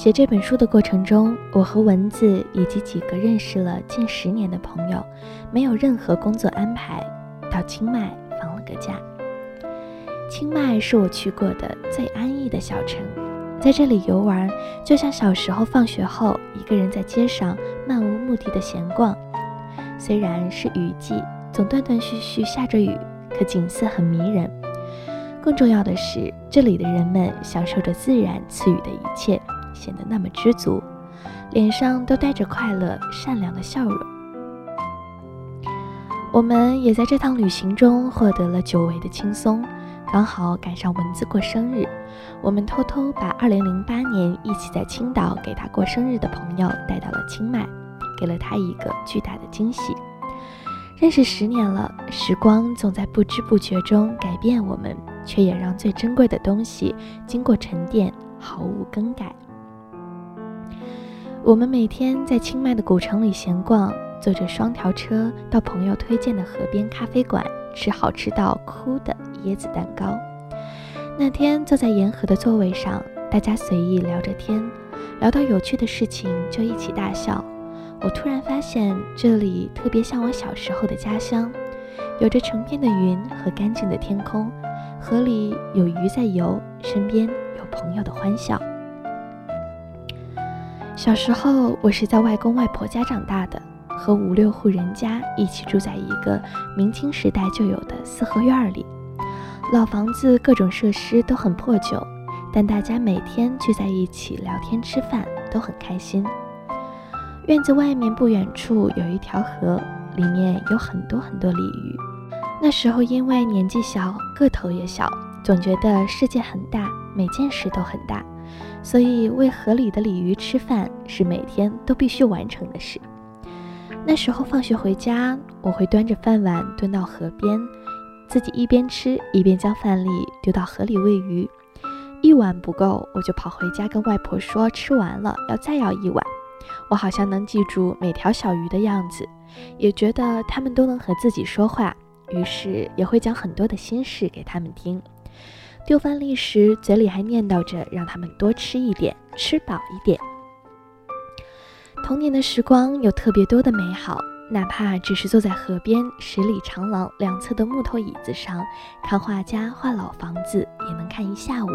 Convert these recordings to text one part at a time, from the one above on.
写这本书的过程中，我和蚊子以及几个认识了近十年的朋友，没有任何工作安排，到清迈放了个假。清迈是我去过的最安逸的小城，在这里游玩，就像小时候放学后一个人在街上漫无目的的闲逛。虽然是雨季，总断断续续下着雨，可景色很迷人。更重要的是，这里的人们享受着自然赐予的一切，显得那么知足，脸上都带着快乐、善良的笑容。我们也在这趟旅行中获得了久违的轻松。刚好赶上蚊子过生日，我们偷偷把2008年一起在青岛给他过生日的朋友带到了清迈，给了他一个巨大的惊喜。认识十年了，时光总在不知不觉中改变我们，却也让最珍贵的东西经过沉淀毫无更改。我们每天在清迈的古城里闲逛，坐着双条车到朋友推荐的河边咖啡馆吃好吃到哭的。椰子蛋糕。那天坐在沿河的座位上，大家随意聊着天，聊到有趣的事情就一起大笑。我突然发现这里特别像我小时候的家乡，有着成片的云和干净的天空，河里有鱼在游，身边有朋友的欢笑。小时候我是在外公外婆家长大的，和五六户人家一起住在一个明清时代就有的四合院里。老房子各种设施都很破旧，但大家每天聚在一起聊天吃饭都很开心。院子外面不远处有一条河，里面有很多很多鲤鱼。那时候因为年纪小，个头也小，总觉得世界很大，每件事都很大，所以喂河里的鲤鱼吃饭是每天都必须完成的事。那时候放学回家，我会端着饭碗蹲到河边。自己一边吃一边将饭粒丢到河里喂鱼，一碗不够，我就跑回家跟外婆说吃完了要再要一碗。我好像能记住每条小鱼的样子，也觉得它们都能和自己说话，于是也会讲很多的心事给他们听。丢饭粒时，嘴里还念叨着让他们多吃一点，吃饱一点。童年的时光有特别多的美好。哪怕只是坐在河边十里长廊两侧的木头椅子上，看画家画老房子，也能看一下午。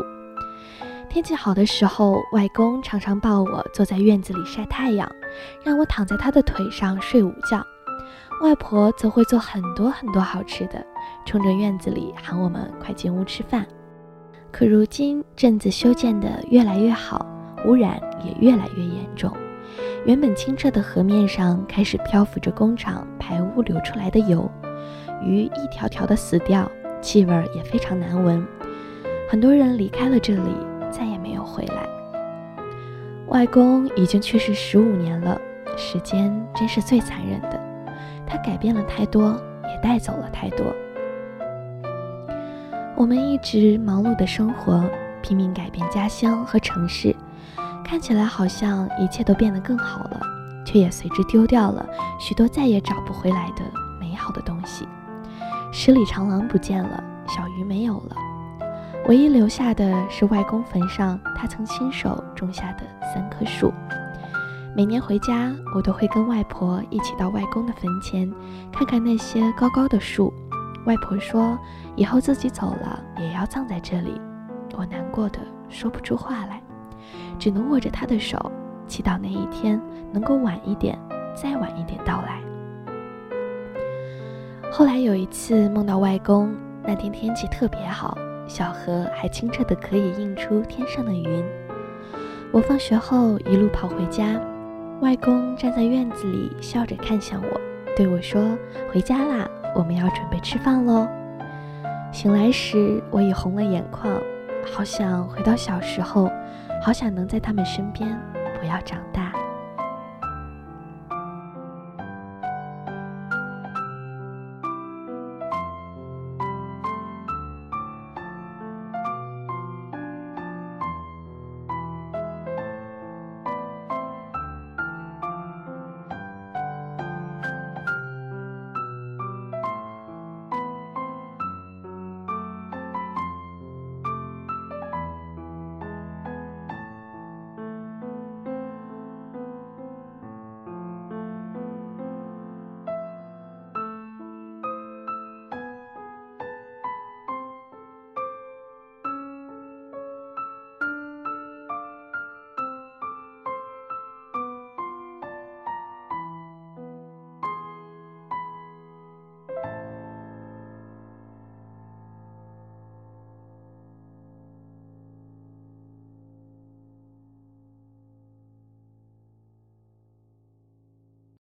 天气好的时候，外公常常抱我坐在院子里晒太阳，让我躺在他的腿上睡午觉。外婆则会做很多很多好吃的，冲着院子里喊我们快进屋吃饭。可如今镇子修建得越来越好，污染也越来越严重。原本清澈的河面上开始漂浮着工厂排污流出来的油，鱼一条条的死掉，气味也非常难闻。很多人离开了这里，再也没有回来。外公已经去世十五年了，时间真是最残忍的，他改变了太多，也带走了太多。我们一直忙碌的生活，拼命改变家乡和城市。看起来好像一切都变得更好了，却也随之丢掉了许多再也找不回来的美好的东西。十里长廊不见了，小鱼没有了，唯一留下的是外公坟上他曾亲手种下的三棵树。每年回家，我都会跟外婆一起到外公的坟前，看看那些高高的树。外婆说，以后自己走了也要葬在这里。我难过的说不出话来。只能握着她的手，祈祷那一天能够晚一点，再晚一点到来。后来有一次梦到外公，那天天气特别好，小河还清澈的可以映出天上的云。我放学后一路跑回家，外公站在院子里笑着看向我，对我说：“回家啦，我们要准备吃饭喽。”醒来时我已红了眼眶，好想回到小时候。好想能在他们身边，不要长大。